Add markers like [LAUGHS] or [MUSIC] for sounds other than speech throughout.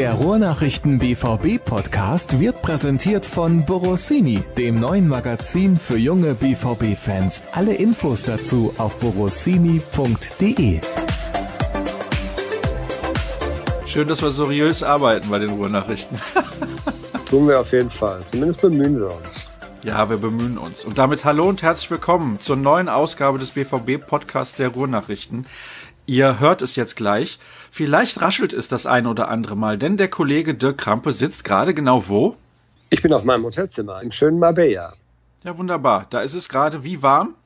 Der Ruhrnachrichten BVB Podcast wird präsentiert von Borossini, dem neuen Magazin für junge BVB Fans. Alle Infos dazu auf borossini.de. Schön, dass wir seriös arbeiten bei den Ruhrnachrichten. [LAUGHS] Tun wir auf jeden Fall. Zumindest bemühen wir uns. Ja, wir bemühen uns. Und damit hallo und herzlich willkommen zur neuen Ausgabe des BVB Podcasts der Ruhrnachrichten. Ihr hört es jetzt gleich. Vielleicht raschelt es das ein oder andere Mal, denn der Kollege Dirk Krampe sitzt gerade genau wo? Ich bin auf meinem Hotelzimmer im schönen Marbella. Ja, wunderbar. Da ist es gerade wie warm?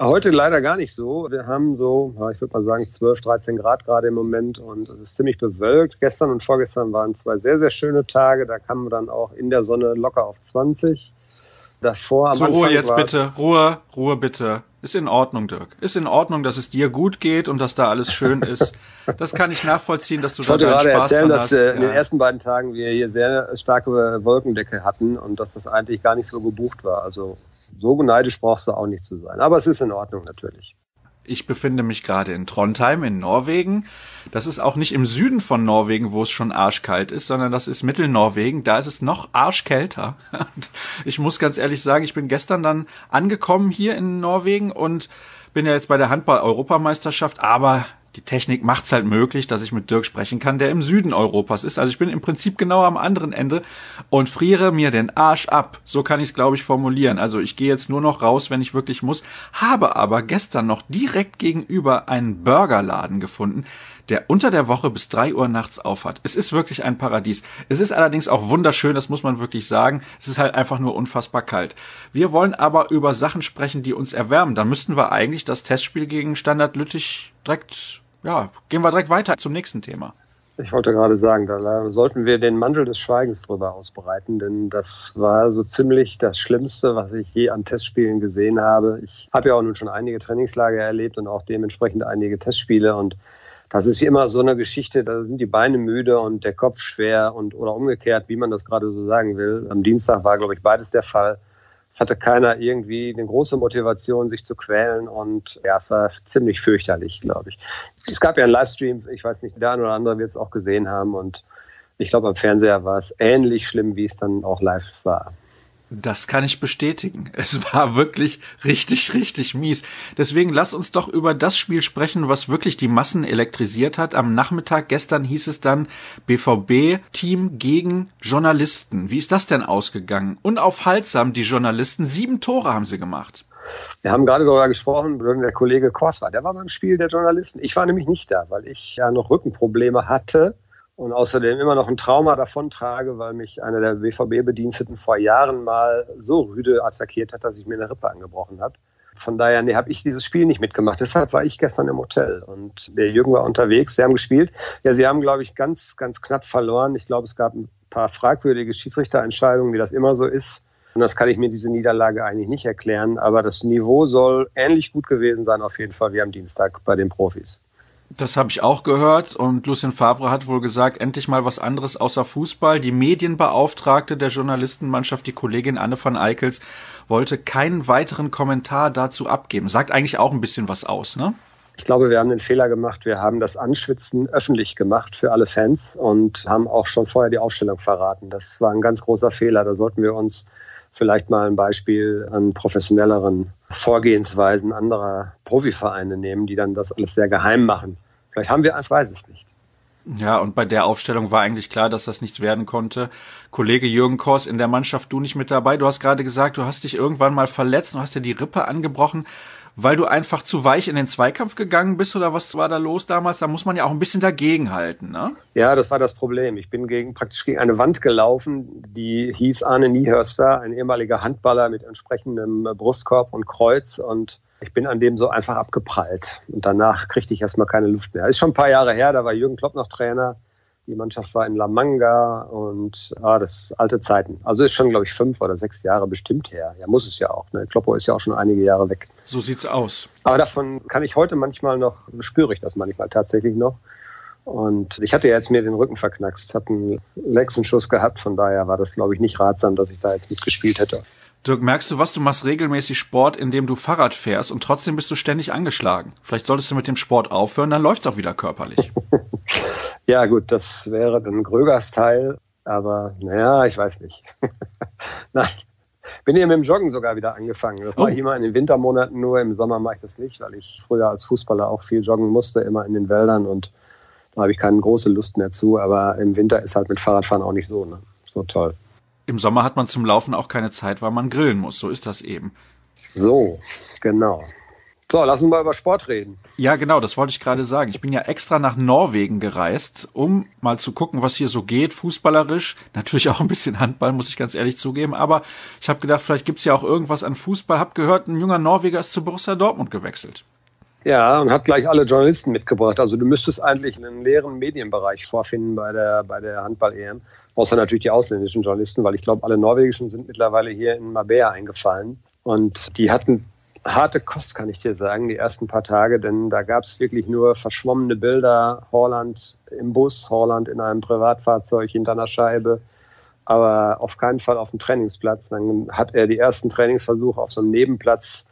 Heute leider gar nicht so. Wir haben so, ich würde mal sagen, 12, 13 Grad gerade im Moment und es ist ziemlich bewölkt. Gestern und vorgestern waren zwei sehr, sehr schöne Tage. Da kamen wir dann auch in der Sonne locker auf 20. Davor Anfang Ruhe jetzt bitte. Ruhe, Ruhe bitte. Ist in Ordnung, Dirk. Ist in Ordnung, dass es dir gut geht und dass da alles schön ist. Das kann ich nachvollziehen, dass du Ich da deinen gerade Spaß erzählen, dass hast. äh, in den ersten beiden Tagen wir hier sehr starke Wolkendecke hatten und dass das eigentlich gar nicht so gebucht war. Also so neidisch brauchst du auch nicht zu sein. Aber es ist in Ordnung natürlich. Ich befinde mich gerade in Trondheim in Norwegen. Das ist auch nicht im Süden von Norwegen, wo es schon arschkalt ist, sondern das ist Mittelnorwegen. Da ist es noch arschkälter. Und [LAUGHS] ich muss ganz ehrlich sagen, ich bin gestern dann angekommen hier in Norwegen und bin ja jetzt bei der Handball-Europameisterschaft, aber die Technik macht's halt möglich, dass ich mit Dirk sprechen kann, der im Süden Europas ist. Also ich bin im Prinzip genau am anderen Ende und friere mir den Arsch ab. So kann ich es, glaube ich, formulieren. Also ich gehe jetzt nur noch raus, wenn ich wirklich muss, habe aber gestern noch direkt gegenüber einen Burgerladen gefunden, der unter der Woche bis drei Uhr nachts aufhat. Es ist wirklich ein Paradies. Es ist allerdings auch wunderschön, das muss man wirklich sagen. Es ist halt einfach nur unfassbar kalt. Wir wollen aber über Sachen sprechen, die uns erwärmen. Da müssten wir eigentlich das Testspiel gegen Standard Lüttich direkt, ja, gehen wir direkt weiter zum nächsten Thema. Ich wollte gerade sagen, da sollten wir den Mantel des Schweigens drüber ausbreiten, denn das war so ziemlich das Schlimmste, was ich je an Testspielen gesehen habe. Ich habe ja auch nun schon einige Trainingslager erlebt und auch dementsprechend einige Testspiele und das ist immer so eine Geschichte, da sind die Beine müde und der Kopf schwer und oder umgekehrt, wie man das gerade so sagen will. Am Dienstag war, glaube ich, beides der Fall. Es hatte keiner irgendwie eine große Motivation, sich zu quälen und ja, es war ziemlich fürchterlich, glaube ich. Es gab ja einen Livestream, ich weiß nicht, der eine oder andere wird es auch gesehen haben und ich glaube, am Fernseher war es ähnlich schlimm, wie es dann auch live war. Das kann ich bestätigen. [LAUGHS] Es war wirklich richtig, richtig mies. Deswegen lass uns doch über das Spiel sprechen, was wirklich die Massen elektrisiert hat. Am Nachmittag gestern hieß es dann BVB-Team gegen Journalisten. Wie ist das denn ausgegangen? Unaufhaltsam, die Journalisten. Sieben Tore haben sie gemacht. Wir haben gerade darüber gesprochen, der Kollege Kors war. Der war beim Spiel der Journalisten. Ich war nämlich nicht da, weil ich ja noch Rückenprobleme hatte und außerdem immer noch ein Trauma davontrage, weil mich einer der BVB-Bediensteten vor Jahren mal so rüde attackiert hat, dass ich mir eine Rippe angebrochen habe. Von daher nee, habe ich dieses Spiel nicht mitgemacht. Deshalb war ich gestern im Hotel und der Jürgen war unterwegs. Sie haben gespielt. Ja, sie haben, glaube ich, ganz, ganz knapp verloren. Ich glaube, es gab ein paar fragwürdige Schiedsrichterentscheidungen, wie das immer so ist. Und das kann ich mir diese Niederlage eigentlich nicht erklären. Aber das Niveau soll ähnlich gut gewesen sein, auf jeden Fall wie am Dienstag bei den Profis. Das habe ich auch gehört und Lucien Favre hat wohl gesagt, endlich mal was anderes außer Fußball. Die Medienbeauftragte der Journalistenmannschaft, die Kollegin Anne van Eickels, wollte keinen weiteren Kommentar dazu abgeben. Sagt eigentlich auch ein bisschen was aus, ne? Ich glaube, wir haben den Fehler gemacht. Wir haben das Anschwitzen öffentlich gemacht für alle Fans und haben auch schon vorher die Aufstellung verraten. Das war ein ganz großer Fehler. Da sollten wir uns vielleicht mal ein Beispiel an professionelleren Vorgehensweisen anderer Profivereine nehmen, die dann das alles sehr geheim machen. Vielleicht haben wir, ich weiß es nicht. Ja, und bei der Aufstellung war eigentlich klar, dass das nichts werden konnte. Kollege Jürgen Kors in der Mannschaft, du nicht mit dabei. Du hast gerade gesagt, du hast dich irgendwann mal verletzt und hast dir die Rippe angebrochen, weil du einfach zu weich in den Zweikampf gegangen bist oder was war da los damals? Da muss man ja auch ein bisschen dagegenhalten, ne? Ja, das war das Problem. Ich bin gegen, praktisch gegen eine Wand gelaufen, die hieß Arne Niehörster, ein ehemaliger Handballer mit entsprechendem Brustkorb und Kreuz und ich bin an dem so einfach abgeprallt. Und danach kriegte ich erstmal keine Luft mehr. Ist schon ein paar Jahre her, da war Jürgen Klopp noch Trainer. Die Mannschaft war in La Manga und ah, das alte Zeiten. Also ist schon, glaube ich, fünf oder sechs Jahre bestimmt her. Ja, muss es ja auch. Ne? Kloppo ist ja auch schon einige Jahre weg. So sieht's aus. Aber davon kann ich heute manchmal noch, spüre ich das manchmal tatsächlich noch. Und ich hatte ja jetzt mir den Rücken verknackst, habe einen Lexenschuss gehabt, von daher war das, glaube ich, nicht ratsam, dass ich da jetzt mitgespielt hätte. Dirk, merkst du was? Du machst regelmäßig Sport, indem du Fahrrad fährst und trotzdem bist du ständig angeschlagen. Vielleicht solltest du mit dem Sport aufhören, dann läuft's auch wieder körperlich. [LAUGHS] Ja, gut, das wäre dann Grögers Teil, aber naja, ich weiß nicht. [LAUGHS] Nein, bin hier mit dem Joggen sogar wieder angefangen. Das oh. mache ich immer in den Wintermonaten nur. Im Sommer mache ich das nicht, weil ich früher als Fußballer auch viel joggen musste, immer in den Wäldern und da habe ich keine große Lust mehr zu. Aber im Winter ist halt mit Fahrradfahren auch nicht so, ne? so toll. Im Sommer hat man zum Laufen auch keine Zeit, weil man grillen muss. So ist das eben. So, genau. So, lass uns mal über Sport reden. Ja, genau, das wollte ich gerade sagen. Ich bin ja extra nach Norwegen gereist, um mal zu gucken, was hier so geht, fußballerisch. Natürlich auch ein bisschen Handball, muss ich ganz ehrlich zugeben. Aber ich habe gedacht, vielleicht gibt's ja auch irgendwas an Fußball. Hab gehört, ein junger Norweger ist zu Borussia Dortmund gewechselt. Ja, und hat gleich alle Journalisten mitgebracht. Also du müsstest eigentlich einen leeren Medienbereich vorfinden bei der, bei der Handball-EM. Außer natürlich die ausländischen Journalisten, weil ich glaube, alle norwegischen sind mittlerweile hier in Mabea eingefallen. Und die hatten harte Kost, kann ich dir sagen, die ersten paar Tage, denn da gab es wirklich nur verschwommene Bilder. Horland im Bus, Horland in einem Privatfahrzeug hinter einer Scheibe, aber auf keinen Fall auf dem Trainingsplatz. Dann hat er die ersten Trainingsversuche auf so einem Nebenplatz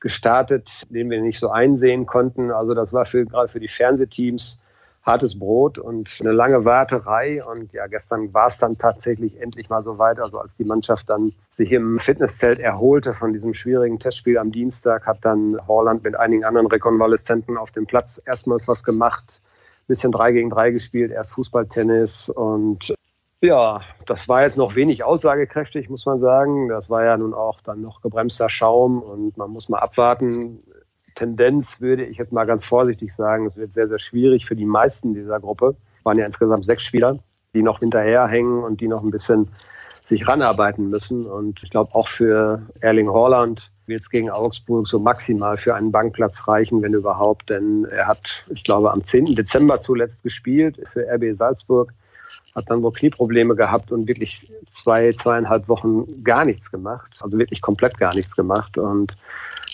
gestartet, den wir nicht so einsehen konnten. Also das war für, gerade für die Fernsehteams hartes Brot und eine lange Warterei. Und ja, gestern war es dann tatsächlich endlich mal so weit. Also als die Mannschaft dann sich im Fitnesszelt erholte von diesem schwierigen Testspiel am Dienstag, hat dann Horland mit einigen anderen Rekonvaleszenten auf dem Platz erstmals was gemacht. Bisschen drei gegen drei gespielt, erst Fußballtennis und ja, das war jetzt noch wenig aussagekräftig, muss man sagen. Das war ja nun auch dann noch gebremster Schaum und man muss mal abwarten. Tendenz würde ich jetzt mal ganz vorsichtig sagen, es wird sehr, sehr schwierig für die meisten dieser Gruppe. Es waren ja insgesamt sechs Spieler, die noch hinterherhängen und die noch ein bisschen sich ranarbeiten müssen. Und ich glaube, auch für Erling Haaland wird es gegen Augsburg so maximal für einen Bankplatz reichen, wenn überhaupt. Denn er hat, ich glaube, am 10. Dezember zuletzt gespielt für RB Salzburg, hat dann wohl Knieprobleme gehabt und wirklich zwei, zweieinhalb Wochen gar nichts gemacht. Also wirklich komplett gar nichts gemacht. Und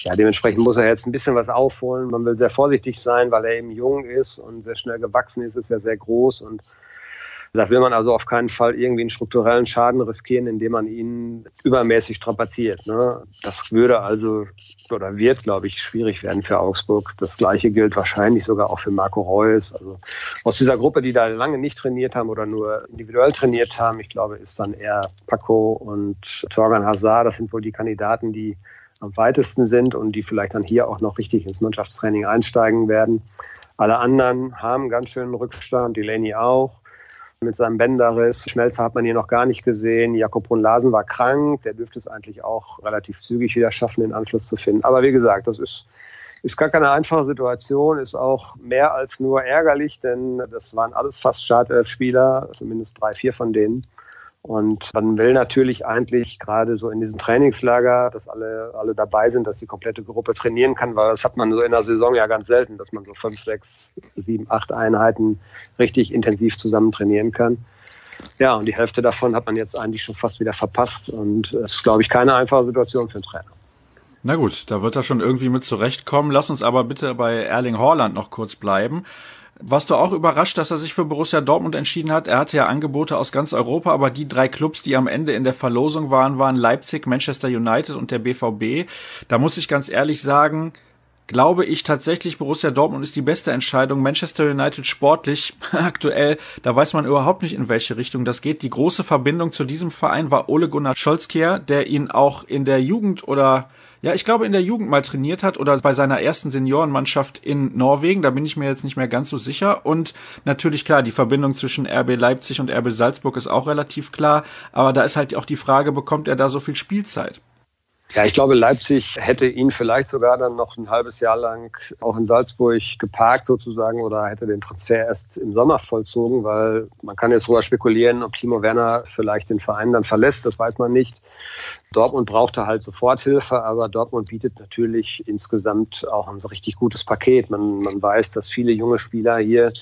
ja, dementsprechend muss er jetzt ein bisschen was aufholen. Man will sehr vorsichtig sein, weil er eben jung ist und sehr schnell gewachsen ist, ist ja sehr groß und da will man also auf keinen Fall irgendwie einen strukturellen Schaden riskieren, indem man ihn übermäßig strapaziert. Ne? Das würde also oder wird, glaube ich, schwierig werden für Augsburg. Das Gleiche gilt wahrscheinlich sogar auch für Marco Reus. Also aus dieser Gruppe, die da lange nicht trainiert haben oder nur individuell trainiert haben, ich glaube, ist dann eher Paco und Torgan Hazard. Das sind wohl die Kandidaten, die am weitesten sind und die vielleicht dann hier auch noch richtig ins Mannschaftstraining einsteigen werden. Alle anderen haben ganz schönen Rückstand, Delaney auch mit seinem Bänderriss. Schmelzer hat man hier noch gar nicht gesehen. Jakob Brunn-Larsen war krank. Der dürfte es eigentlich auch relativ zügig wieder schaffen, den Anschluss zu finden. Aber wie gesagt, das ist, ist gar keine einfache Situation, ist auch mehr als nur ärgerlich, denn das waren alles fast Startelf-Spieler, zumindest drei, vier von denen. Und man will natürlich eigentlich gerade so in diesem Trainingslager, dass alle, alle dabei sind, dass die komplette Gruppe trainieren kann, weil das hat man so in der Saison ja ganz selten, dass man so fünf, sechs, sieben, acht Einheiten richtig intensiv zusammen trainieren kann. Ja, und die Hälfte davon hat man jetzt eigentlich schon fast wieder verpasst. Und es ist, glaube ich, keine einfache Situation für einen Trainer. Na gut, da wird er schon irgendwie mit zurechtkommen. Lass uns aber bitte bei Erling Haaland noch kurz bleiben. Warst du auch überrascht, dass er sich für Borussia Dortmund entschieden hat? Er hatte ja Angebote aus ganz Europa, aber die drei Clubs, die am Ende in der Verlosung waren, waren Leipzig, Manchester United und der BVB. Da muss ich ganz ehrlich sagen, glaube ich tatsächlich, Borussia Dortmund ist die beste Entscheidung. Manchester United sportlich [LAUGHS] aktuell, da weiß man überhaupt nicht, in welche Richtung das geht. Die große Verbindung zu diesem Verein war Ole Gunnar Scholzkier, der ihn auch in der Jugend oder ja, ich glaube, in der Jugend mal trainiert hat oder bei seiner ersten Seniorenmannschaft in Norwegen. Da bin ich mir jetzt nicht mehr ganz so sicher. Und natürlich klar, die Verbindung zwischen RB Leipzig und RB Salzburg ist auch relativ klar. Aber da ist halt auch die Frage, bekommt er da so viel Spielzeit? Ja, ich glaube, Leipzig hätte ihn vielleicht sogar dann noch ein halbes Jahr lang auch in Salzburg geparkt sozusagen oder hätte den Transfer erst im Sommer vollzogen, weil man kann jetzt sogar spekulieren, ob Timo Werner vielleicht den Verein dann verlässt, das weiß man nicht. Dortmund brauchte halt Soforthilfe, aber Dortmund bietet natürlich insgesamt auch ein richtig gutes Paket. Man, man weiß, dass viele junge Spieler hier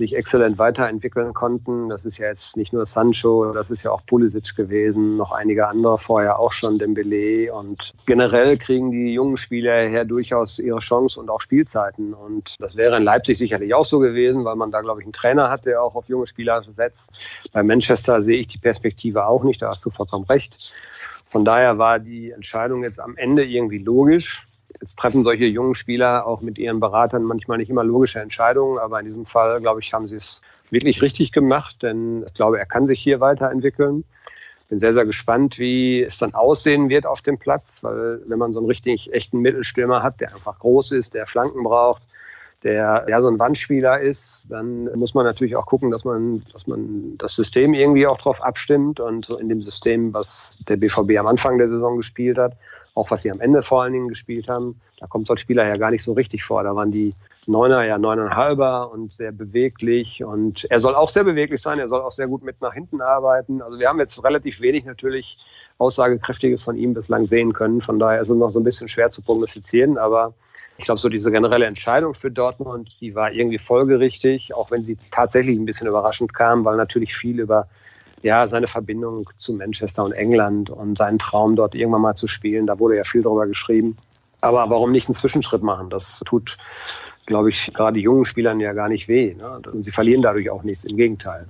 sich exzellent weiterentwickeln konnten. Das ist ja jetzt nicht nur Sancho, das ist ja auch Pulisic gewesen, noch einige andere vorher auch schon, Dembele. Und generell kriegen die jungen Spieler her durchaus ihre Chance und auch Spielzeiten. Und das wäre in Leipzig sicherlich auch so gewesen, weil man da, glaube ich, einen Trainer hat, der auch auf junge Spieler setzt. Bei Manchester sehe ich die Perspektive auch nicht, da hast du vollkommen recht. Von daher war die Entscheidung jetzt am Ende irgendwie logisch. Jetzt treffen solche jungen Spieler auch mit ihren Beratern manchmal nicht immer logische Entscheidungen, aber in diesem Fall, glaube ich, haben sie es wirklich richtig gemacht, denn ich glaube, er kann sich hier weiterentwickeln. Bin sehr, sehr gespannt, wie es dann aussehen wird auf dem Platz, weil wenn man so einen richtig echten Mittelstürmer hat, der einfach groß ist, der Flanken braucht, der ja so ein Wandspieler ist, dann muss man natürlich auch gucken, dass man, dass man das System irgendwie auch drauf abstimmt und so in dem System, was der BVB am Anfang der Saison gespielt hat, auch was sie am Ende vor allen Dingen gespielt haben, da kommt so ein Spieler ja gar nicht so richtig vor. Da waren die Neuner ja neuneinhalber und sehr beweglich und er soll auch sehr beweglich sein, er soll auch sehr gut mit nach hinten arbeiten. Also wir haben jetzt relativ wenig natürlich Aussagekräftiges von ihm bislang sehen können. Von daher ist es noch so ein bisschen schwer zu prognostizieren, aber ich glaube, so diese generelle Entscheidung für Dortmund, die war irgendwie folgerichtig, auch wenn sie tatsächlich ein bisschen überraschend kam, weil natürlich viel über ja, seine Verbindung zu Manchester und England und seinen Traum dort irgendwann mal zu spielen, da wurde ja viel darüber geschrieben. Aber warum nicht einen Zwischenschritt machen? Das tut, glaube ich, gerade jungen Spielern ja gar nicht weh. Ne? Und sie verlieren dadurch auch nichts, im Gegenteil.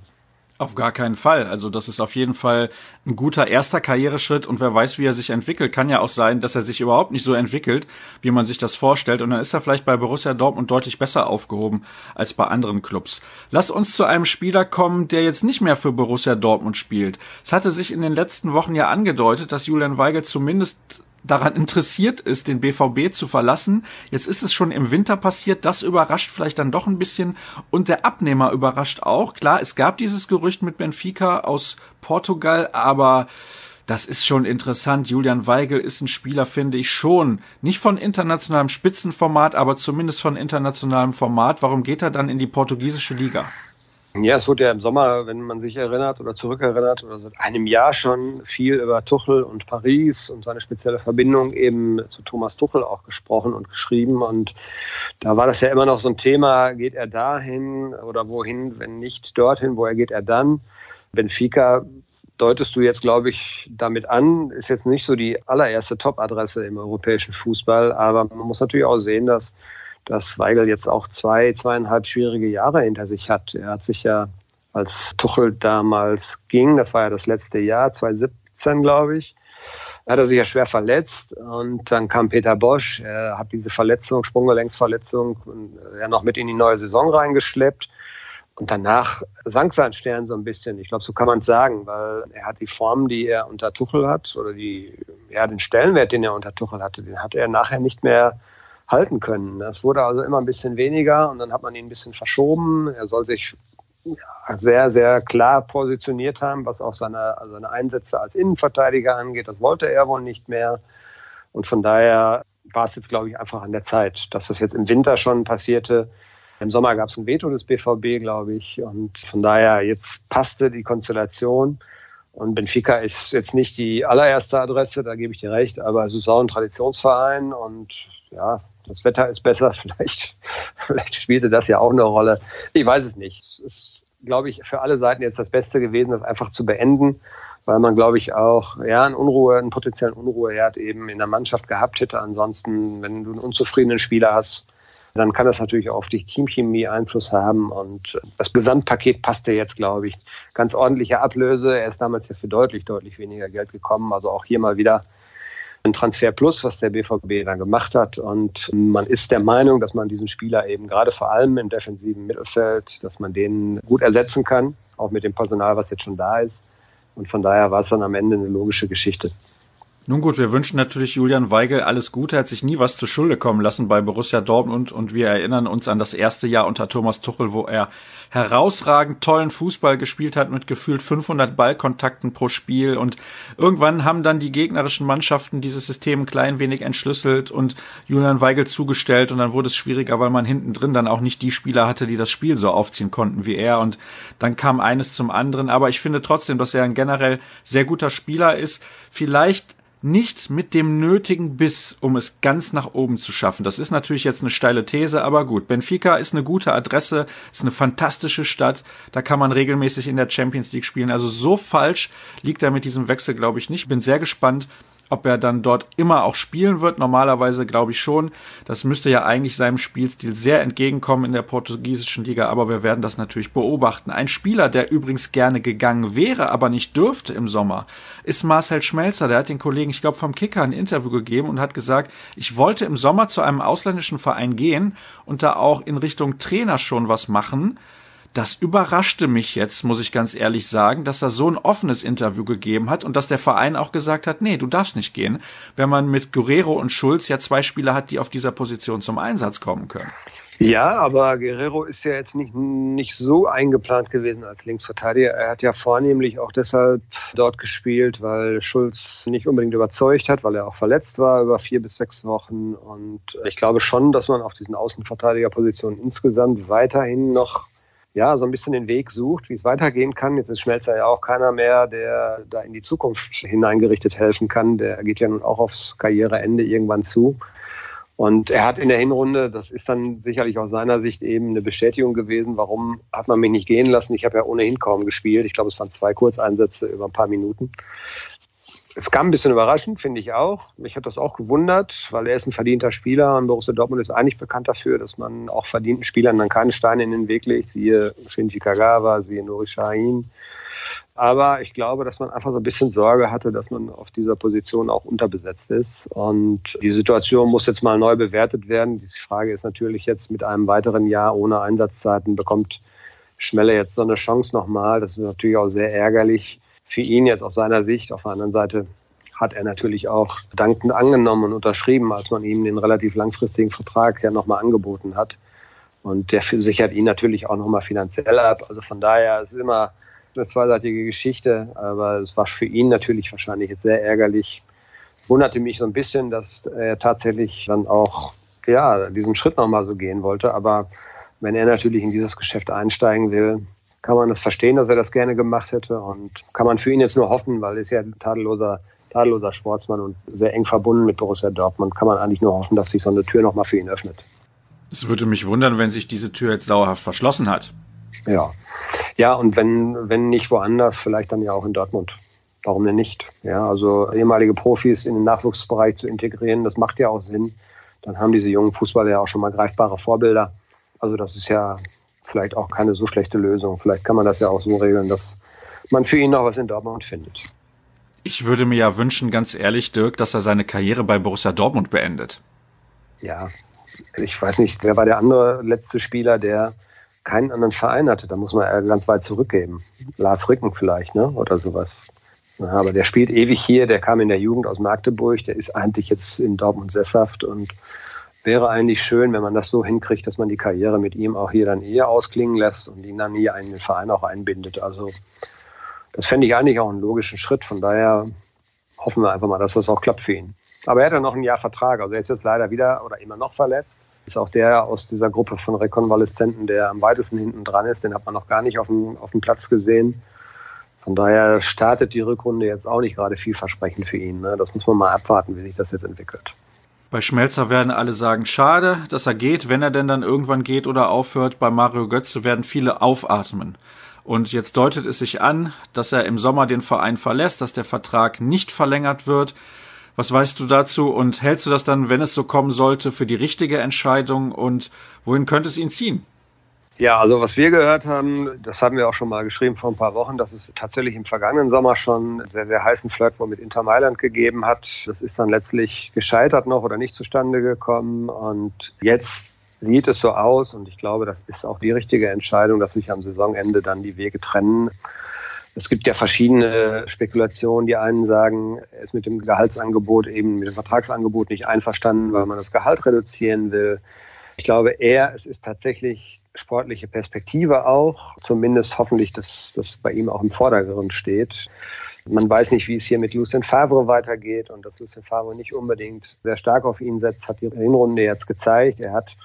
Auf gar keinen Fall. Also das ist auf jeden Fall ein guter erster Karriereschritt und wer weiß, wie er sich entwickelt. Kann ja auch sein, dass er sich überhaupt nicht so entwickelt, wie man sich das vorstellt. Und dann ist er vielleicht bei Borussia Dortmund deutlich besser aufgehoben als bei anderen Clubs. Lass uns zu einem Spieler kommen, der jetzt nicht mehr für Borussia Dortmund spielt. Es hatte sich in den letzten Wochen ja angedeutet, dass Julian Weigel zumindest daran interessiert ist, den BVB zu verlassen. Jetzt ist es schon im Winter passiert. Das überrascht vielleicht dann doch ein bisschen. Und der Abnehmer überrascht auch. Klar, es gab dieses Gerücht mit Benfica aus Portugal, aber das ist schon interessant. Julian Weigel ist ein Spieler, finde ich schon. Nicht von internationalem Spitzenformat, aber zumindest von internationalem Format. Warum geht er dann in die portugiesische Liga? Ja, es wurde ja im Sommer, wenn man sich erinnert oder zurückerinnert, oder seit einem Jahr schon viel über Tuchel und Paris und seine spezielle Verbindung eben zu Thomas Tuchel auch gesprochen und geschrieben. Und da war das ja immer noch so ein Thema, geht er dahin oder wohin, wenn nicht dorthin, woher geht er dann? Benfica deutest du jetzt, glaube ich, damit an, ist jetzt nicht so die allererste Top-Adresse im europäischen Fußball, aber man muss natürlich auch sehen, dass dass Weigel jetzt auch zwei, zweieinhalb schwierige Jahre hinter sich hat. Er hat sich ja, als Tuchel damals ging, das war ja das letzte Jahr, 2017, glaube ich, hat er sich ja schwer verletzt und dann kam Peter Bosch, er hat diese Verletzung, Sprunggelenksverletzung, ja noch mit in die neue Saison reingeschleppt. Und danach sank sein Stern so ein bisschen. Ich glaube, so kann man es sagen, weil er hat die Form, die er unter Tuchel hat, oder die, ja, den Stellenwert, den er unter Tuchel hatte, den hat er nachher nicht mehr halten können. Das wurde also immer ein bisschen weniger und dann hat man ihn ein bisschen verschoben. Er soll sich sehr, sehr klar positioniert haben, was auch seine, also seine Einsätze als Innenverteidiger angeht. Das wollte er wohl nicht mehr. Und von daher war es jetzt, glaube ich, einfach an der Zeit, dass das jetzt im Winter schon passierte. Im Sommer gab es ein Veto des BVB, glaube ich. Und von daher jetzt passte die Konstellation. Und Benfica ist jetzt nicht die allererste Adresse, da gebe ich dir recht, aber es ist auch ein Traditionsverein und ja, das Wetter ist besser, [LAUGHS] vielleicht, vielleicht spielte das ja auch eine Rolle. Ich weiß es nicht. Es ist, glaube ich, für alle Seiten jetzt das Beste gewesen, das einfach zu beenden, weil man, glaube ich, auch ja, einen Unruhe, einen potenziellen Unruheherd eben in der Mannschaft gehabt hätte. Ansonsten, wenn du einen unzufriedenen Spieler hast, dann kann das natürlich auch auf die Teamchemie Einfluss haben. Und das Gesamtpaket passte jetzt, glaube ich. Ganz ordentliche Ablöse. Er ist damals ja für deutlich, deutlich weniger Geld gekommen. Also auch hier mal wieder ein Transfer Plus, was der BVB dann gemacht hat. Und man ist der Meinung, dass man diesen Spieler eben gerade vor allem im defensiven Mittelfeld, dass man den gut ersetzen kann, auch mit dem Personal, was jetzt schon da ist. Und von daher war es dann am Ende eine logische Geschichte. Nun gut, wir wünschen natürlich Julian Weigel alles Gute. Er hat sich nie was zu Schulde kommen lassen bei Borussia Dortmund und wir erinnern uns an das erste Jahr unter Thomas Tuchel, wo er herausragend tollen Fußball gespielt hat mit gefühlt 500 Ballkontakten pro Spiel und irgendwann haben dann die gegnerischen Mannschaften dieses System ein klein wenig entschlüsselt und Julian Weigel zugestellt und dann wurde es schwieriger, weil man hinten drin dann auch nicht die Spieler hatte, die das Spiel so aufziehen konnten wie er und dann kam eines zum anderen. Aber ich finde trotzdem, dass er ein generell sehr guter Spieler ist. Vielleicht nicht mit dem nötigen Biss, um es ganz nach oben zu schaffen. Das ist natürlich jetzt eine steile These, aber gut. Benfica ist eine gute Adresse, ist eine fantastische Stadt. Da kann man regelmäßig in der Champions League spielen. Also so falsch liegt er mit diesem Wechsel, glaube ich, nicht. Bin sehr gespannt, Ob er dann dort immer auch spielen wird, normalerweise glaube ich schon. Das müsste ja eigentlich seinem Spielstil sehr entgegenkommen in der portugiesischen Liga, aber wir werden das natürlich beobachten. Ein Spieler, der übrigens gerne gegangen wäre, aber nicht dürfte im Sommer, ist Marcel Schmelzer. Der hat den Kollegen, ich glaube, vom Kicker ein Interview gegeben und hat gesagt, ich wollte im Sommer zu einem ausländischen Verein gehen und da auch in Richtung Trainer schon was machen. Das überraschte mich jetzt, muss ich ganz ehrlich sagen, dass er so ein offenes Interview gegeben hat und dass der Verein auch gesagt hat, nee, du darfst nicht gehen, wenn man mit Guerrero und Schulz ja zwei Spieler hat, die auf dieser Position zum Einsatz kommen können. Ja, aber Guerrero ist ja jetzt nicht, nicht so eingeplant gewesen als Linksverteidiger. Er hat ja vornehmlich auch deshalb dort gespielt, weil Schulz nicht unbedingt überzeugt hat, weil er auch verletzt war über vier bis sechs Wochen. Und ich glaube schon, dass man auf diesen Außenverteidigerpositionen insgesamt weiterhin noch ja, so ein bisschen den Weg sucht, wie es weitergehen kann. Jetzt ist Schmelzer ja auch keiner mehr, der da in die Zukunft hineingerichtet helfen kann. Der geht ja nun auch aufs Karriereende irgendwann zu. Und er hat in der Hinrunde, das ist dann sicherlich aus seiner Sicht eben eine Bestätigung gewesen, warum hat man mich nicht gehen lassen. Ich habe ja ohnehin kaum gespielt. Ich glaube, es waren zwei Kurzeinsätze über ein paar Minuten es kam ein bisschen überraschend, finde ich auch. Mich hat das auch gewundert, weil er ist ein verdienter Spieler und Borussia Dortmund ist eigentlich bekannt dafür, dass man auch verdienten Spielern dann keine Steine in den Weg legt. Siehe Shinji Kagawa, siehe Nuri Sahin. Aber ich glaube, dass man einfach so ein bisschen Sorge hatte, dass man auf dieser Position auch unterbesetzt ist. Und die Situation muss jetzt mal neu bewertet werden. Die Frage ist natürlich jetzt mit einem weiteren Jahr ohne Einsatzzeiten bekommt Schmelle jetzt so eine Chance nochmal. Das ist natürlich auch sehr ärgerlich für ihn jetzt aus seiner Sicht. Auf der anderen Seite hat er natürlich auch dankend angenommen und unterschrieben, als man ihm den relativ langfristigen Vertrag ja nochmal angeboten hat. Und der sichert ihn natürlich auch nochmal finanziell ab. Also von daher ist es immer eine zweiseitige Geschichte, aber es war für ihn natürlich wahrscheinlich jetzt sehr ärgerlich. Wunderte mich so ein bisschen, dass er tatsächlich dann auch ja, diesen Schritt nochmal so gehen wollte. Aber wenn er natürlich in dieses Geschäft einsteigen will, kann man das verstehen, dass er das gerne gemacht hätte und kann man für ihn jetzt nur hoffen, weil er ist ja ein tadelloser, tadelloser Sportsmann und sehr eng verbunden mit Borussia Dortmund, kann man eigentlich nur hoffen, dass sich so eine Tür nochmal für ihn öffnet. Es würde mich wundern, wenn sich diese Tür jetzt dauerhaft verschlossen hat. Ja. Ja, und wenn, wenn nicht woanders, vielleicht dann ja auch in Dortmund. Warum denn nicht? Ja, also ehemalige Profis in den Nachwuchsbereich zu integrieren, das macht ja auch Sinn. Dann haben diese jungen Fußballer ja auch schon mal greifbare Vorbilder. Also das ist ja vielleicht auch keine so schlechte Lösung. Vielleicht kann man das ja auch so regeln, dass man für ihn noch was in Dortmund findet. Ich würde mir ja wünschen, ganz ehrlich, Dirk, dass er seine Karriere bei Borussia Dortmund beendet. Ja, ich weiß nicht, wer war der andere letzte Spieler, der keinen anderen Verein hatte? Da muss man ganz weit zurückgeben. Lars Ricken vielleicht, ne? Oder sowas. aber der spielt ewig hier, der kam in der Jugend aus Magdeburg, der ist eigentlich jetzt in Dortmund sesshaft und wäre eigentlich schön, wenn man das so hinkriegt, dass man die Karriere mit ihm auch hier dann eher ausklingen lässt und ihn dann hier in den Verein auch einbindet. Also das fände ich eigentlich auch einen logischen Schritt. Von daher hoffen wir einfach mal, dass das auch klappt für ihn. Aber er hat ja noch ein Jahr Vertrag. Also er ist jetzt leider wieder oder immer noch verletzt. Ist auch der aus dieser Gruppe von Rekonvaleszenten, der am weitesten hinten dran ist. Den hat man noch gar nicht auf dem, auf dem Platz gesehen. Von daher startet die Rückrunde jetzt auch nicht gerade vielversprechend für ihn. Ne? Das muss man mal abwarten, wie sich das jetzt entwickelt. Bei Schmelzer werden alle sagen, schade, dass er geht. Wenn er denn dann irgendwann geht oder aufhört, bei Mario Götze werden viele aufatmen. Und jetzt deutet es sich an, dass er im Sommer den Verein verlässt, dass der Vertrag nicht verlängert wird. Was weißt du dazu und hältst du das dann, wenn es so kommen sollte, für die richtige Entscheidung und wohin könnte es ihn ziehen? Ja, also was wir gehört haben, das haben wir auch schon mal geschrieben vor ein paar Wochen, dass es tatsächlich im vergangenen Sommer schon sehr, sehr heißen Flirt mit Inter Mailand gegeben hat. Das ist dann letztlich gescheitert noch oder nicht zustande gekommen. Und jetzt sieht es so aus, und ich glaube, das ist auch die richtige Entscheidung, dass sich am Saisonende dann die Wege trennen. Es gibt ja verschiedene Spekulationen. Die einen sagen, er ist mit dem Gehaltsangebot, eben mit dem Vertragsangebot nicht einverstanden, weil man das Gehalt reduzieren will. Ich glaube eher, es ist tatsächlich sportliche Perspektive auch, zumindest hoffentlich, dass das bei ihm auch im Vordergrund steht. Man weiß nicht, wie es hier mit Lucien Favre weitergeht und dass Lucien Favre nicht unbedingt sehr stark auf ihn setzt, hat die Hinrunde jetzt gezeigt. Er hat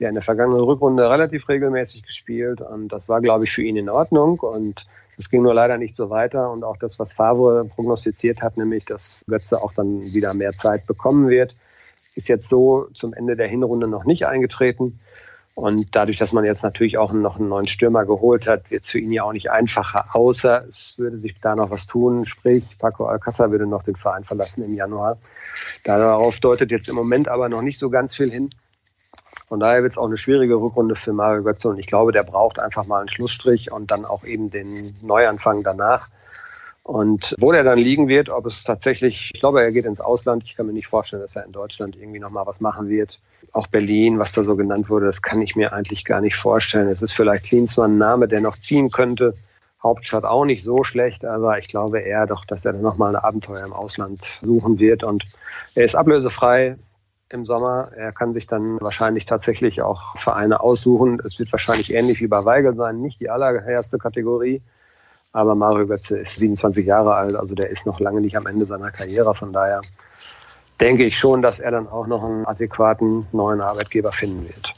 ja in der vergangenen Rückrunde relativ regelmäßig gespielt und das war, glaube ich, für ihn in Ordnung und es ging nur leider nicht so weiter und auch das, was Favre prognostiziert hat, nämlich, dass Götze auch dann wieder mehr Zeit bekommen wird, ist jetzt so zum Ende der Hinrunde noch nicht eingetreten. Und dadurch, dass man jetzt natürlich auch noch einen neuen Stürmer geholt hat, wird es für ihn ja auch nicht einfacher, außer es würde sich da noch was tun. Sprich, Paco Alcázar würde noch den Verein verlassen im Januar. Darauf deutet jetzt im Moment aber noch nicht so ganz viel hin. Von daher wird es auch eine schwierige Rückrunde für Mario Götze und ich glaube, der braucht einfach mal einen Schlussstrich und dann auch eben den Neuanfang danach. Und wo der dann liegen wird, ob es tatsächlich, ich glaube, er geht ins Ausland. Ich kann mir nicht vorstellen, dass er in Deutschland irgendwie nochmal was machen wird. Auch Berlin, was da so genannt wurde, das kann ich mir eigentlich gar nicht vorstellen. Es ist vielleicht Klinsmann ein Name, der noch ziehen könnte. Hauptstadt auch nicht so schlecht, aber ich glaube eher doch, dass er dann nochmal ein Abenteuer im Ausland suchen wird. Und er ist ablösefrei im Sommer. Er kann sich dann wahrscheinlich tatsächlich auch Vereine aussuchen. Es wird wahrscheinlich ähnlich wie bei Weigel sein, nicht die allererste Kategorie. Aber Mario Götze ist 27 Jahre alt, also der ist noch lange nicht am Ende seiner Karriere. Von daher denke ich schon, dass er dann auch noch einen adäquaten neuen Arbeitgeber finden wird.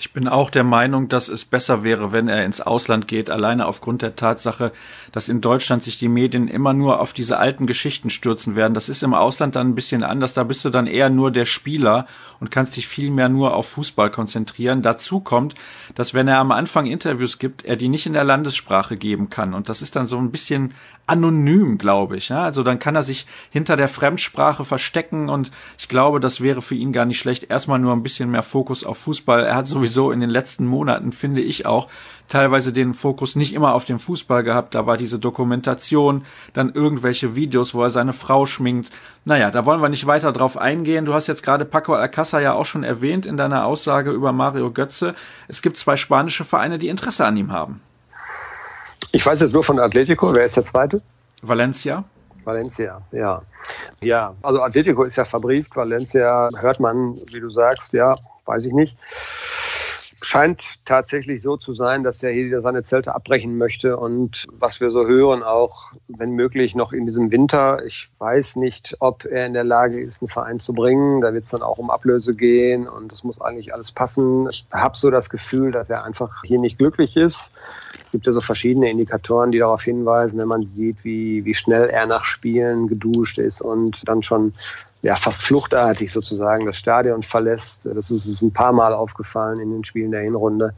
Ich bin auch der Meinung, dass es besser wäre, wenn er ins Ausland geht, alleine aufgrund der Tatsache, dass in Deutschland sich die Medien immer nur auf diese alten Geschichten stürzen werden. Das ist im Ausland dann ein bisschen anders. Da bist du dann eher nur der Spieler und kannst dich viel mehr nur auf Fußball konzentrieren. Dazu kommt, dass wenn er am Anfang Interviews gibt, er die nicht in der Landessprache geben kann. Und das ist dann so ein bisschen anonym, glaube ich. Ja? Also dann kann er sich hinter der Fremdsprache verstecken und ich glaube, das wäre für ihn gar nicht schlecht. Erstmal nur ein bisschen mehr Fokus auf Fußball. Er hat sowieso in den letzten Monaten, finde ich auch, teilweise den Fokus nicht immer auf den Fußball gehabt. Da war diese Dokumentation, dann irgendwelche Videos, wo er seine Frau schminkt. Naja, da wollen wir nicht weiter drauf eingehen. Du hast jetzt gerade Paco Alcázar ja auch schon erwähnt in deiner Aussage über Mario Götze. Es gibt zwei spanische Vereine, die Interesse an ihm haben. Ich weiß jetzt nur von Atletico. Wer ist der zweite? Valencia. Valencia, ja. Ja, also Atletico ist ja verbrieft. Valencia hört man, wie du sagst, ja, weiß ich nicht scheint tatsächlich so zu sein, dass er hier seine Zelte abbrechen möchte und was wir so hören, auch wenn möglich noch in diesem Winter. Ich weiß nicht, ob er in der Lage ist, einen Verein zu bringen. Da wird es dann auch um Ablöse gehen und das muss eigentlich alles passen. Ich habe so das Gefühl, dass er einfach hier nicht glücklich ist. Es gibt ja so verschiedene Indikatoren, die darauf hinweisen, wenn man sieht, wie, wie schnell er nach Spielen geduscht ist und dann schon ja, fast fluchtartig sozusagen das Stadion verlässt. Das ist uns ein paar Mal aufgefallen in den Spielen der Hinrunde.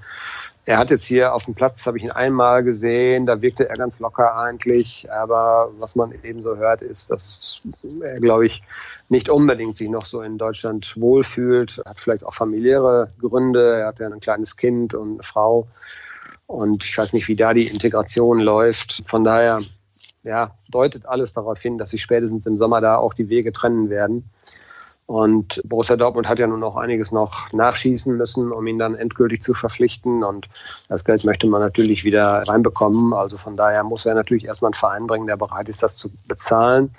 Er hat jetzt hier auf dem Platz, habe ich ihn einmal gesehen, da wirkte er ganz locker eigentlich, aber was man eben so hört, ist, dass er, glaube ich, nicht unbedingt sich noch so in Deutschland wohlfühlt, hat vielleicht auch familiäre Gründe, er hat ja ein kleines Kind und eine Frau und ich weiß nicht, wie da die Integration läuft. Von daher ja, deutet alles darauf hin, dass sich spätestens im Sommer da auch die Wege trennen werden. Und Borussia Dortmund hat ja nun auch einiges noch nachschießen müssen, um ihn dann endgültig zu verpflichten. Und das Geld möchte man natürlich wieder reinbekommen. Also von daher muss er natürlich erstmal einen Verein bringen, der bereit ist, das zu bezahlen.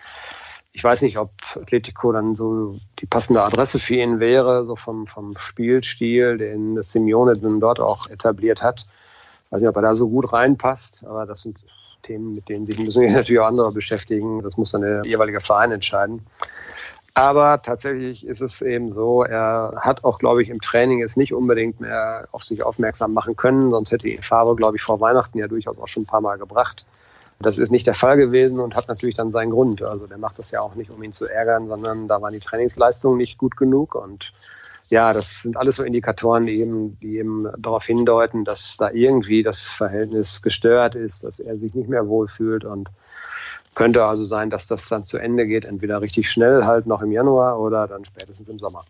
Ich weiß nicht, ob Atletico dann so die passende Adresse für ihn wäre, so vom, vom Spielstil, den Simeone dann dort auch etabliert hat. Ich weiß nicht, ob er da so gut reinpasst, aber das sind Themen, mit denen sich müssen natürlich auch andere beschäftigen. Das muss dann der jeweilige Verein entscheiden. Aber tatsächlich ist es eben so, er hat auch, glaube ich, im Training jetzt nicht unbedingt mehr auf sich aufmerksam machen können, sonst hätte ihn Favre, glaube ich, vor Weihnachten ja durchaus auch schon ein paar Mal gebracht. Das ist nicht der Fall gewesen und hat natürlich dann seinen Grund. Also der macht das ja auch nicht, um ihn zu ärgern, sondern da waren die Trainingsleistungen nicht gut genug und ja, das sind alles so Indikatoren, die eben, die eben darauf hindeuten, dass da irgendwie das Verhältnis gestört ist, dass er sich nicht mehr wohlfühlt und könnte also sein, dass das dann zu Ende geht, entweder richtig schnell halt noch im Januar oder dann spätestens im Sommer.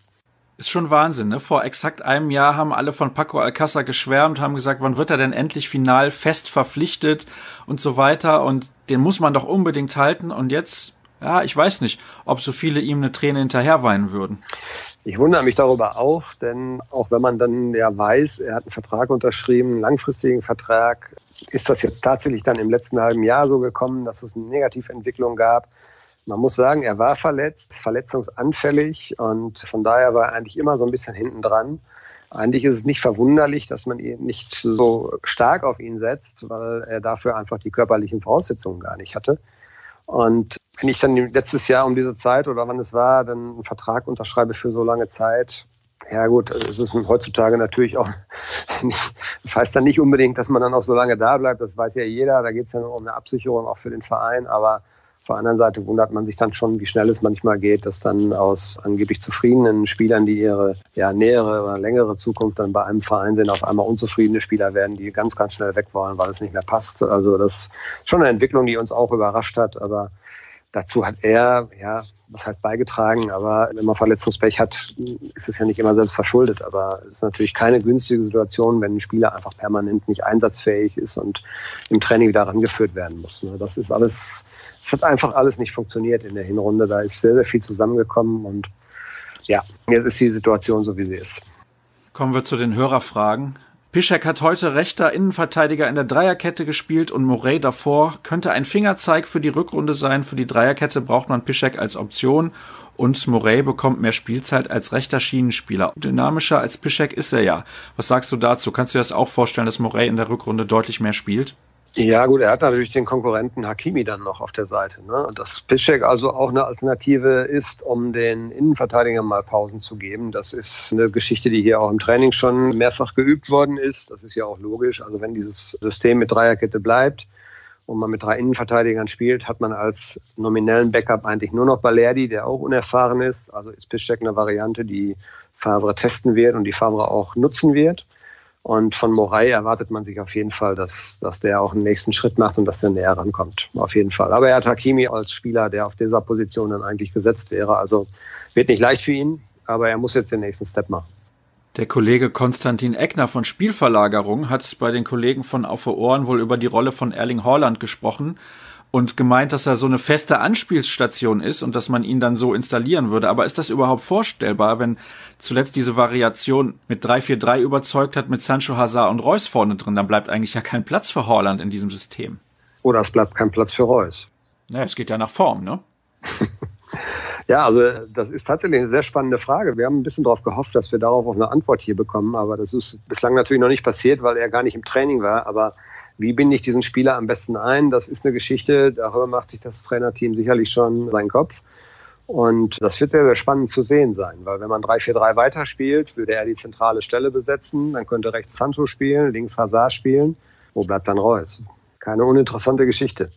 Ist schon Wahnsinn, ne? Vor exakt einem Jahr haben alle von Paco Alcázar geschwärmt, haben gesagt, wann wird er denn endlich final fest verpflichtet und so weiter und den muss man doch unbedingt halten und jetzt ja, ich weiß nicht, ob so viele ihm eine Träne hinterher weinen würden. Ich wundere mich darüber auch, denn auch wenn man dann ja weiß, er hat einen Vertrag unterschrieben, einen langfristigen Vertrag, ist das jetzt tatsächlich dann im letzten halben Jahr so gekommen, dass es eine Negativentwicklung gab. Man muss sagen, er war verletzt, verletzungsanfällig und von daher war er eigentlich immer so ein bisschen hinten dran. Eigentlich ist es nicht verwunderlich, dass man ihn nicht so stark auf ihn setzt, weil er dafür einfach die körperlichen Voraussetzungen gar nicht hatte. Und wenn ich dann letztes Jahr um diese Zeit oder wann es war, dann einen Vertrag unterschreibe für so lange Zeit, ja gut, es ist heutzutage natürlich auch, [LAUGHS] das heißt dann nicht unbedingt, dass man dann auch so lange da bleibt, das weiß ja jeder, da geht es ja nur um eine Absicherung auch für den Verein, aber Auf der anderen Seite wundert man sich dann schon, wie schnell es manchmal geht, dass dann aus angeblich zufriedenen Spielern, die ihre ja, nähere oder längere Zukunft dann bei einem Verein sind, auf einmal unzufriedene Spieler werden, die ganz, ganz schnell weg wollen, weil es nicht mehr passt. Also das ist schon eine Entwicklung, die uns auch überrascht hat, aber Dazu hat er, ja, was heißt beigetragen, aber wenn man Verletzungspech hat, ist es ja nicht immer selbst verschuldet. Aber es ist natürlich keine günstige Situation, wenn ein Spieler einfach permanent nicht einsatzfähig ist und im Training wieder rangeführt werden muss. Ne? Das ist alles, es hat einfach alles nicht funktioniert in der Hinrunde. Da ist sehr, sehr viel zusammengekommen und ja, jetzt ist die Situation so, wie sie ist. Kommen wir zu den Hörerfragen. Piszek hat heute rechter Innenverteidiger in der Dreierkette gespielt und Morey davor. Könnte ein Fingerzeig für die Rückrunde sein. Für die Dreierkette braucht man Piszek als Option und Morey bekommt mehr Spielzeit als rechter Schienenspieler. Dynamischer als Piszek ist er ja. Was sagst du dazu? Kannst du dir das auch vorstellen, dass Morey in der Rückrunde deutlich mehr spielt? Ja, gut, er hat natürlich den Konkurrenten Hakimi dann noch auf der Seite. Ne? Und dass Piszczek also auch eine Alternative ist, um den Innenverteidigern mal Pausen zu geben. Das ist eine Geschichte, die hier auch im Training schon mehrfach geübt worden ist. Das ist ja auch logisch. Also wenn dieses System mit Dreierkette bleibt und man mit drei Innenverteidigern spielt, hat man als nominellen Backup eigentlich nur noch Balerdi, der auch unerfahren ist. Also ist Piszczek eine Variante, die Favre testen wird und die Favre auch nutzen wird. Und von Morai erwartet man sich auf jeden Fall, dass, dass der auch einen nächsten Schritt macht und dass er näher rankommt. Auf jeden Fall. Aber er hat Hakimi als Spieler, der auf dieser Position dann eigentlich gesetzt wäre. Also wird nicht leicht für ihn, aber er muss jetzt den nächsten Step machen. Der Kollege Konstantin Eckner von Spielverlagerung hat bei den Kollegen von Auf Ohren wohl über die Rolle von Erling Haaland gesprochen und gemeint, dass er so eine feste Anspielstation ist und dass man ihn dann so installieren würde. Aber ist das überhaupt vorstellbar, wenn zuletzt diese Variation mit 3-4-3 überzeugt hat mit Sancho Hazard und Reus vorne drin? Dann bleibt eigentlich ja kein Platz für Holland in diesem System. Oder es bleibt kein Platz für Reus. Ja, es geht ja nach Form, ne? [LAUGHS] ja, also das ist tatsächlich eine sehr spannende Frage. Wir haben ein bisschen darauf gehofft, dass wir darauf auch eine Antwort hier bekommen, aber das ist bislang natürlich noch nicht passiert, weil er gar nicht im Training war. Aber wie binde ich diesen Spieler am besten ein? Das ist eine Geschichte, darüber macht sich das Trainerteam sicherlich schon seinen Kopf. Und das wird sehr, sehr spannend zu sehen sein, weil wenn man 3-4-3 weiterspielt, würde er die zentrale Stelle besetzen, dann könnte rechts Sancho spielen, links Hazard spielen. Wo bleibt dann Reus? Keine uninteressante Geschichte.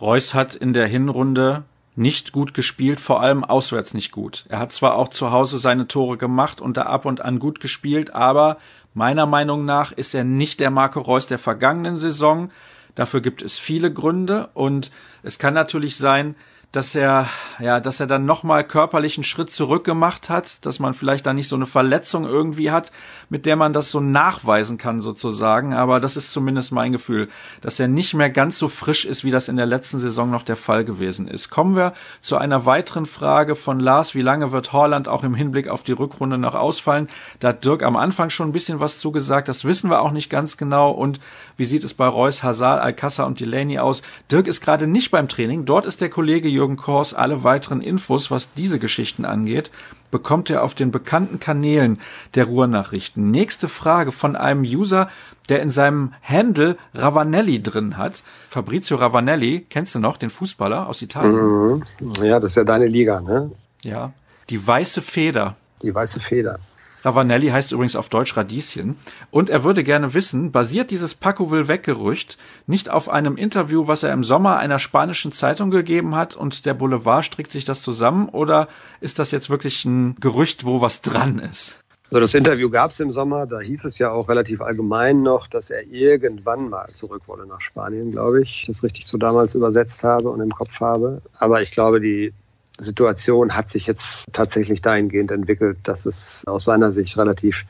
Reus hat in der Hinrunde nicht gut gespielt, vor allem auswärts nicht gut. Er hat zwar auch zu Hause seine Tore gemacht und da ab und an gut gespielt, aber Meiner Meinung nach ist er nicht der Marco Reus der vergangenen Saison. Dafür gibt es viele Gründe und es kann natürlich sein, dass er, ja, dass er dann nochmal körperlichen Schritt zurück gemacht hat, dass man vielleicht da nicht so eine Verletzung irgendwie hat, mit der man das so nachweisen kann sozusagen. Aber das ist zumindest mein Gefühl, dass er nicht mehr ganz so frisch ist, wie das in der letzten Saison noch der Fall gewesen ist. Kommen wir zu einer weiteren Frage von Lars. Wie lange wird Horland auch im Hinblick auf die Rückrunde noch ausfallen? Da hat Dirk am Anfang schon ein bisschen was zugesagt. Das wissen wir auch nicht ganz genau. Und wie sieht es bei Reus, Hazard, Alcázar und Delaney aus? Dirk ist gerade nicht beim Training. Dort ist der Kollege Jürgen Jürgen Kors alle weiteren Infos, was diese Geschichten angeht, bekommt er auf den bekannten Kanälen der Ruhrnachrichten. Nächste Frage von einem User, der in seinem Handle Ravanelli drin hat. Fabrizio Ravanelli, kennst du noch, den Fußballer aus Italien? Mhm. Ja, das ist ja deine Liga, ne? Ja. Die weiße Feder. Die weiße Feder. Ravanelli heißt übrigens auf Deutsch Radieschen. Und er würde gerne wissen, basiert dieses Paco will weggerücht nicht auf einem Interview, was er im Sommer einer spanischen Zeitung gegeben hat und der Boulevard strickt sich das zusammen oder ist das jetzt wirklich ein Gerücht, wo was dran ist? Also das Interview gab es im Sommer, da hieß es ja auch relativ allgemein noch, dass er irgendwann mal zurück wolle nach Spanien, glaube ich, das richtig so damals übersetzt habe und im Kopf habe. Aber ich glaube, die Situation hat sich jetzt tatsächlich dahingehend entwickelt, dass es aus seiner Sicht relativ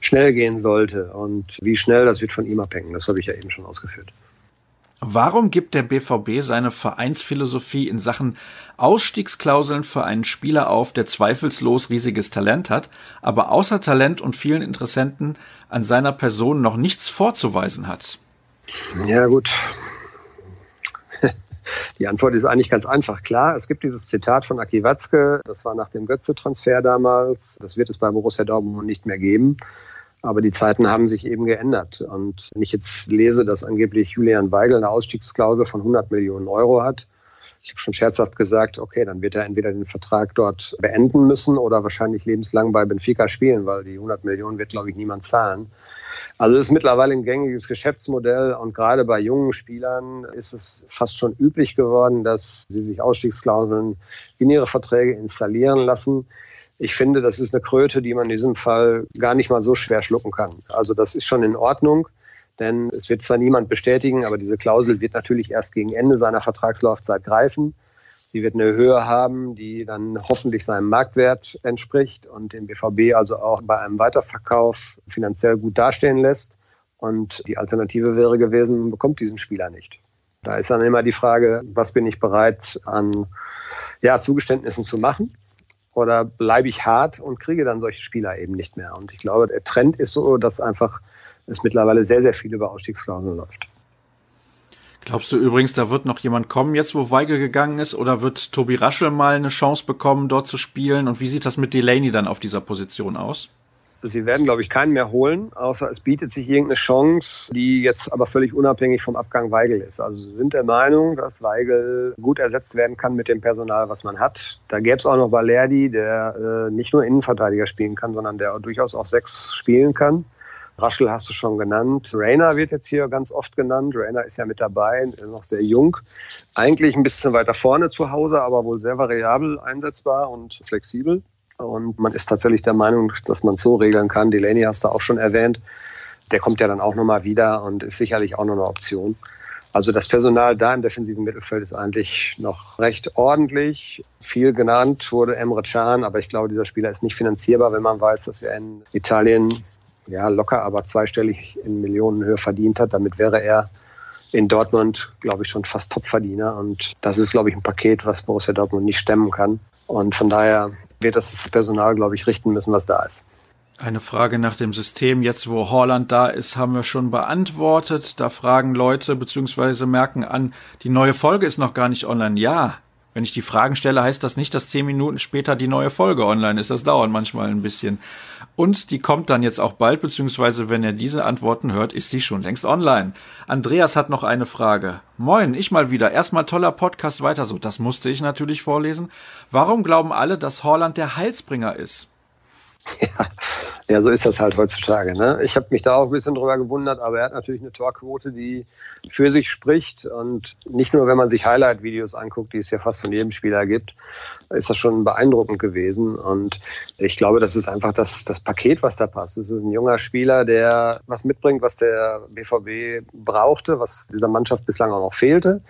schnell gehen sollte. Und wie schnell, das wird von ihm abhängen. Das habe ich ja eben schon ausgeführt. Warum gibt der BVB seine Vereinsphilosophie in Sachen Ausstiegsklauseln für einen Spieler auf, der zweifellos riesiges Talent hat, aber außer Talent und vielen Interessenten an seiner Person noch nichts vorzuweisen hat? Ja gut, die Antwort ist eigentlich ganz einfach. Klar, es gibt dieses Zitat von Aki Watzke, das war nach dem Götze-Transfer damals. Das wird es bei Borussia Dortmund nicht mehr geben. Aber die Zeiten haben sich eben geändert. Und wenn ich jetzt lese, dass angeblich Julian Weigel eine Ausstiegsklausel von 100 Millionen Euro hat, ich habe schon scherzhaft gesagt, okay, dann wird er entweder den Vertrag dort beenden müssen oder wahrscheinlich lebenslang bei Benfica spielen, weil die 100 Millionen wird, glaube ich, niemand zahlen. Also es ist mittlerweile ein gängiges Geschäftsmodell und gerade bei jungen Spielern ist es fast schon üblich geworden, dass sie sich Ausstiegsklauseln in ihre Verträge installieren lassen. Ich finde, das ist eine Kröte, die man in diesem Fall gar nicht mal so schwer schlucken kann. Also das ist schon in Ordnung, denn es wird zwar niemand bestätigen, aber diese Klausel wird natürlich erst gegen Ende seiner Vertragslaufzeit greifen. Sie wird eine Höhe haben, die dann hoffentlich seinem Marktwert entspricht und den BVB also auch bei einem Weiterverkauf finanziell gut dastehen lässt. Und die Alternative wäre gewesen, man bekommt diesen Spieler nicht. Da ist dann immer die Frage, was bin ich bereit an ja, Zugeständnissen zu machen? Oder bleibe ich hart und kriege dann solche Spieler eben nicht mehr? Und ich glaube, der Trend ist so, dass einfach es mittlerweile sehr, sehr viel über Ausstiegsklauseln läuft. Glaubst du übrigens, da wird noch jemand kommen, jetzt wo Weigel gegangen ist, oder wird Tobi Raschel mal eine Chance bekommen, dort zu spielen? Und wie sieht das mit Delaney dann auf dieser Position aus? Sie werden, glaube ich, keinen mehr holen, außer es bietet sich irgendeine Chance, die jetzt aber völlig unabhängig vom Abgang Weigel ist. Also Sie sind der Meinung, dass Weigel gut ersetzt werden kann mit dem Personal, was man hat. Da gäbe es auch noch Valerdi, der äh, nicht nur Innenverteidiger spielen kann, sondern der durchaus auch sechs spielen kann. Raschel hast du schon genannt. Rainer wird jetzt hier ganz oft genannt. Rainer ist ja mit dabei, ist noch sehr jung. Eigentlich ein bisschen weiter vorne zu Hause, aber wohl sehr variabel einsetzbar und flexibel. Und man ist tatsächlich der Meinung, dass man es so regeln kann. Delaney hast du auch schon erwähnt. Der kommt ja dann auch nochmal wieder und ist sicherlich auch noch eine Option. Also das Personal da im defensiven Mittelfeld ist eigentlich noch recht ordentlich. Viel genannt wurde Emre Can, aber ich glaube, dieser Spieler ist nicht finanzierbar, wenn man weiß, dass er in Italien ja, locker, aber zweistellig in Millionenhöhe verdient hat. Damit wäre er in Dortmund, glaube ich, schon fast Topverdiener. Und das ist, glaube ich, ein Paket, was Borussia Dortmund nicht stemmen kann. Und von daher wird das Personal, glaube ich, richten müssen, was da ist. Eine Frage nach dem System, jetzt wo Holland da ist, haben wir schon beantwortet. Da fragen Leute beziehungsweise merken an, die neue Folge ist noch gar nicht online. Ja, wenn ich die Fragen stelle, heißt das nicht, dass zehn Minuten später die neue Folge online ist. Das dauert manchmal ein bisschen. Und die kommt dann jetzt auch bald, beziehungsweise wenn ihr diese Antworten hört, ist sie schon längst online. Andreas hat noch eine Frage. Moin, ich mal wieder. Erstmal toller Podcast weiter so. Das musste ich natürlich vorlesen. Warum glauben alle, dass Horland der Heilsbringer ist? Ja, [LAUGHS] ja, so ist das halt heutzutage. Ne? Ich habe mich da auch ein bisschen drüber gewundert, aber er hat natürlich eine Torquote, die für sich spricht. Und nicht nur, wenn man sich Highlight-Videos anguckt, die es ja fast von jedem Spieler gibt, ist das schon beeindruckend gewesen. Und ich glaube, das ist einfach das, das Paket, was da passt. Es ist ein junger Spieler, der was mitbringt, was der BVB brauchte, was dieser Mannschaft bislang auch noch fehlte.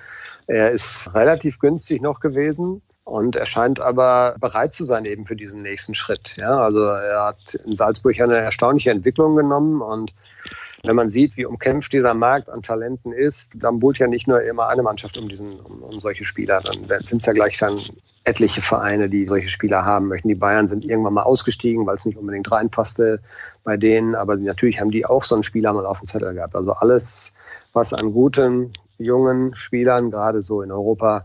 Er ist relativ günstig noch gewesen und er scheint aber bereit zu sein eben für diesen nächsten Schritt. Ja, also er hat in Salzburg eine erstaunliche Entwicklung genommen und wenn man sieht, wie umkämpft dieser Markt an Talenten ist, dann buhlt ja nicht nur immer eine Mannschaft um diesen, um, um solche Spieler. Dann sind es ja gleich dann etliche Vereine, die solche Spieler haben möchten. Die Bayern sind irgendwann mal ausgestiegen, weil es nicht unbedingt reinpasste bei denen. Aber natürlich haben die auch so einen Spieler mal auf dem Zettel gehabt. Also alles, was an guten, jungen Spielern, gerade so in Europa,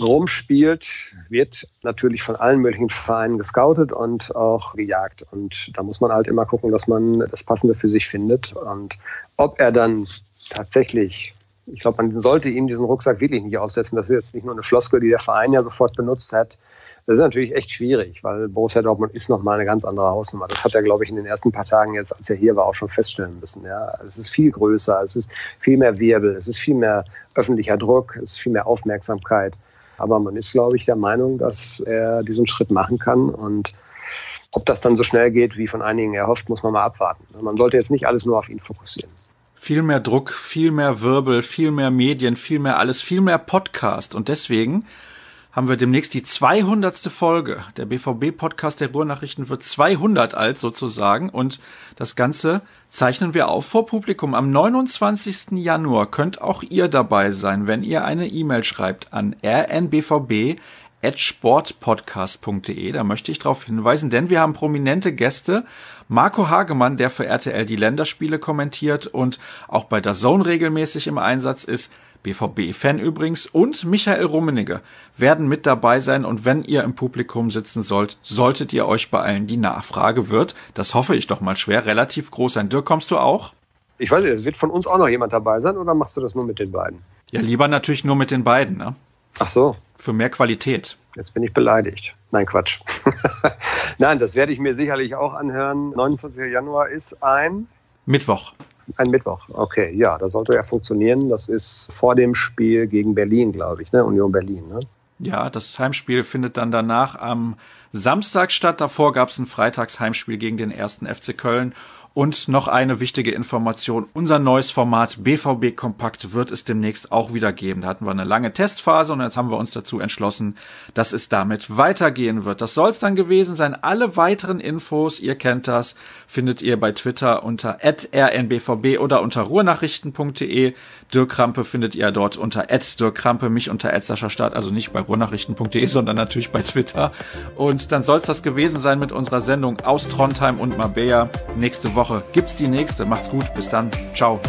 rumspielt, wird natürlich von allen möglichen Vereinen gescoutet und auch gejagt. Und da muss man halt immer gucken, dass man das Passende für sich findet. Und ob er dann tatsächlich, ich glaube, man sollte ihm diesen Rucksack wirklich nicht aufsetzen. Das ist jetzt nicht nur eine Floskel, die der Verein ja sofort benutzt hat. Das ist natürlich echt schwierig, weil Borussia Dortmund ist nochmal eine ganz andere Hausnummer. Das hat er, glaube ich, in den ersten paar Tagen jetzt, als er hier war, auch schon feststellen müssen. Ja, es ist viel größer, es ist viel mehr Wirbel, es ist viel mehr öffentlicher Druck, es ist viel mehr Aufmerksamkeit. Aber man ist, glaube ich, der Meinung, dass er diesen Schritt machen kann. Und ob das dann so schnell geht, wie von einigen erhofft, muss man mal abwarten. Man sollte jetzt nicht alles nur auf ihn fokussieren. Viel mehr Druck, viel mehr Wirbel, viel mehr Medien, viel mehr alles, viel mehr Podcast. Und deswegen haben wir demnächst die 200. Folge. Der BVB-Podcast der Ruhrnachrichten wird 200 alt sozusagen und das Ganze zeichnen wir auf vor Publikum. Am 29. Januar könnt auch ihr dabei sein, wenn ihr eine E-Mail schreibt an rnbvb.sportpodcast.de. Da möchte ich darauf hinweisen, denn wir haben prominente Gäste. Marco Hagemann, der für RTL die Länderspiele kommentiert und auch bei der Zone regelmäßig im Einsatz ist. BVB-Fan übrigens, und Michael Rummenigge werden mit dabei sein und wenn ihr im Publikum sitzen sollt, solltet ihr euch beeilen. Die Nachfrage wird, das hoffe ich doch mal schwer, relativ groß sein. Dirk, kommst du auch? Ich weiß nicht, wird von uns auch noch jemand dabei sein oder machst du das nur mit den beiden? Ja, lieber natürlich nur mit den beiden, ne? Ach so. Für mehr Qualität. Jetzt bin ich beleidigt. Nein, Quatsch. [LAUGHS] Nein, das werde ich mir sicherlich auch anhören. 29. Januar ist ein Mittwoch. Ein Mittwoch, okay, ja, das sollte ja funktionieren. Das ist vor dem Spiel gegen Berlin, glaube ich, ne? Union Berlin, ne? Ja, das Heimspiel findet dann danach am Samstag statt. Davor gab es ein Freitagsheimspiel gegen den ersten FC Köln. Und noch eine wichtige Information. Unser neues Format BVB Kompakt wird es demnächst auch wieder geben. Da hatten wir eine lange Testphase und jetzt haben wir uns dazu entschlossen, dass es damit weitergehen wird. Das soll es dann gewesen sein. Alle weiteren Infos, ihr kennt das, findet ihr bei Twitter unter rnbvb oder unter ruhrnachrichten.de. Dirk Krampe findet ihr dort unter Dirk Krampe, mich unter Start, also nicht bei ruhrnachrichten.de, sondern natürlich bei Twitter. Und dann soll es das gewesen sein mit unserer Sendung aus Trondheim und Mabea. Nächste Woche gibt's die nächste. Macht's gut. Bis dann. Ciao.